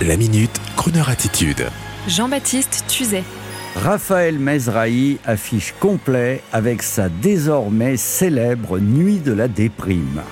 La minute, Kroneur attitude. Jean-Baptiste Tuzet. Raphaël Mezrahi affiche complet avec sa désormais célèbre Nuit de la déprime.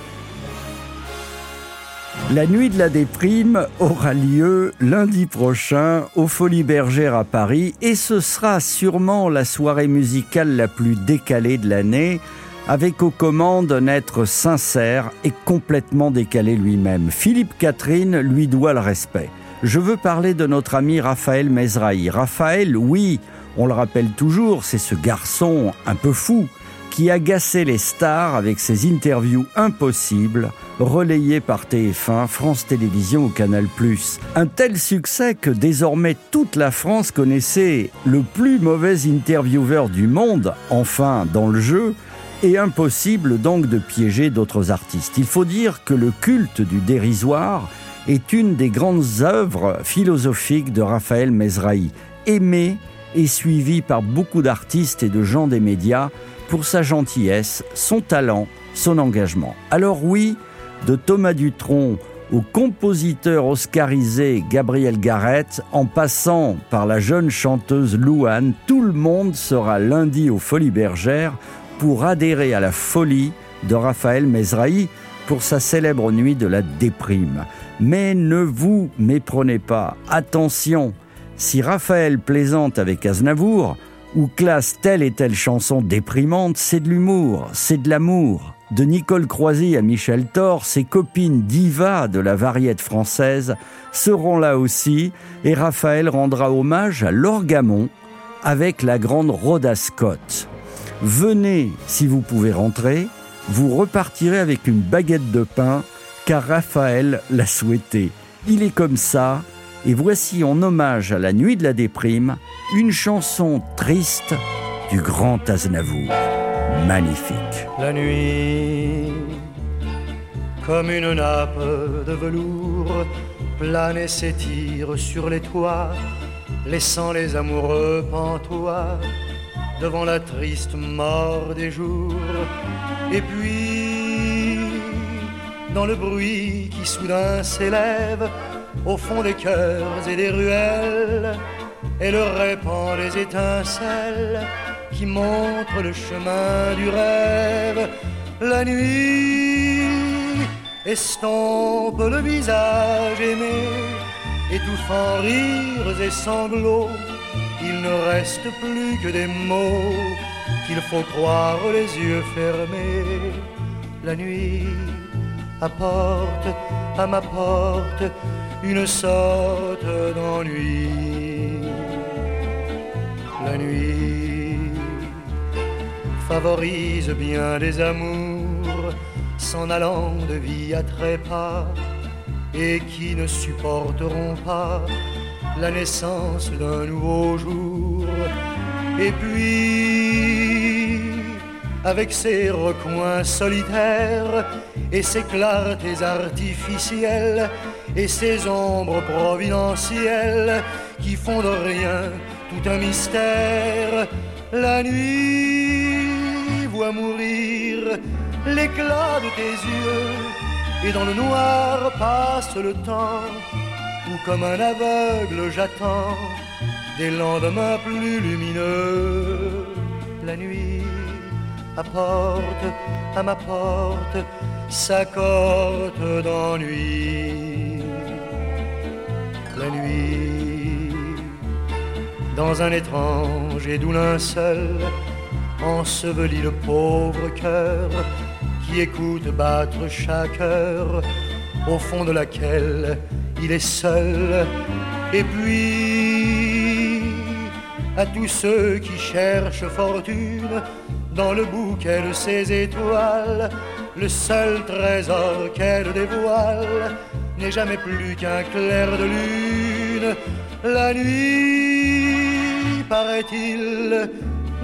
La Nuit de la déprime aura lieu lundi prochain aux Folies Bergères à Paris et ce sera sûrement la soirée musicale la plus décalée de l'année avec aux commandes un être sincère et complètement décalé lui-même. Philippe Catherine lui doit le respect. Je veux parler de notre ami Raphaël Mezrahi. Raphaël, oui, on le rappelle toujours, c'est ce garçon un peu fou qui agaçait les stars avec ses interviews impossibles, relayées par TF1, France Télévisions ou Canal+. Un tel succès que désormais toute la France connaissait le plus mauvais intervieweur du monde, enfin dans le jeu, et impossible donc de piéger d'autres artistes. Il faut dire que le culte du dérisoire est une des grandes œuvres philosophiques de Raphaël Mezrahi, aimé et suivi par beaucoup d'artistes et de gens des médias pour sa gentillesse, son talent, son engagement. Alors oui, de Thomas Dutronc au compositeur oscarisé Gabriel Garrett, en passant par la jeune chanteuse Louane, tout le monde sera lundi aux Folies Bergères pour adhérer à la folie de Raphaël Mezrahi pour sa célèbre nuit de la déprime. Mais ne vous méprenez pas, attention, si Raphaël plaisante avec Aznavour, ou classe telle et telle chanson déprimante, c'est de l'humour, c'est de l'amour. De Nicole Croisy à Michel Thor, ses copines divas de la variété française seront là aussi, et Raphaël rendra hommage à l'orgamon avec la grande Rhoda Scott. Venez si vous pouvez rentrer, vous repartirez avec une baguette de pain car Raphaël l'a souhaité. Il est comme ça, et voici en hommage à la nuit de la déprime, une chanson triste du grand Aznavour. Magnifique. La nuit, comme une nappe de velours, plane et s'étire sur les toits, laissant les amoureux pantois devant la triste mort des jours. Et puis, dans le bruit qui soudain s'élève au fond des cœurs et des ruelles, elle répand les étincelles qui montrent le chemin du rêve. La nuit estompe le visage aimé, étouffant rires et sanglots il ne reste plus que des mots qu'il faut croire les yeux fermés. La nuit apporte à ma porte une sorte d'ennui. La nuit favorise bien des amours s'en allant de vie à trépas et qui ne supporteront pas la naissance d'un nouveau jour. Et puis, avec ses recoins solitaires et ses clartés artificielles et ses ombres providentielles qui font de rien tout un mystère, la nuit voit mourir l'éclat de tes yeux et dans le noir passe le temps ou comme un aveugle j'attends des lendemains plus lumineux. La nuit apporte à ma porte sa d'ennui. La nuit, dans un étrange et doux linceul, ensevelit le pauvre cœur qui écoute battre chaque heure au fond de laquelle il est seul. Et puis, à tous ceux qui cherchent fortune dans le bouquet de ses étoiles, le seul trésor qu'elle dévoile n'est jamais plus qu'un clair de lune. La nuit, paraît-il,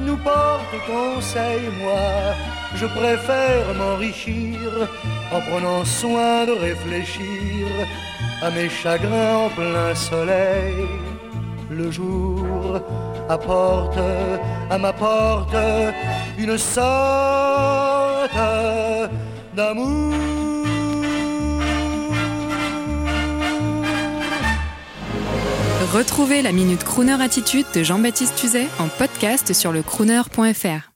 nous porte conseil, moi, je préfère m'enrichir en prenant soin de réfléchir à mes chagrins en plein soleil. Le jour apporte à ma porte une sorte d'amour. Retrouvez la Minute Crooner Attitude de Jean-Baptiste Tuzet en podcast sur le crooner.fr.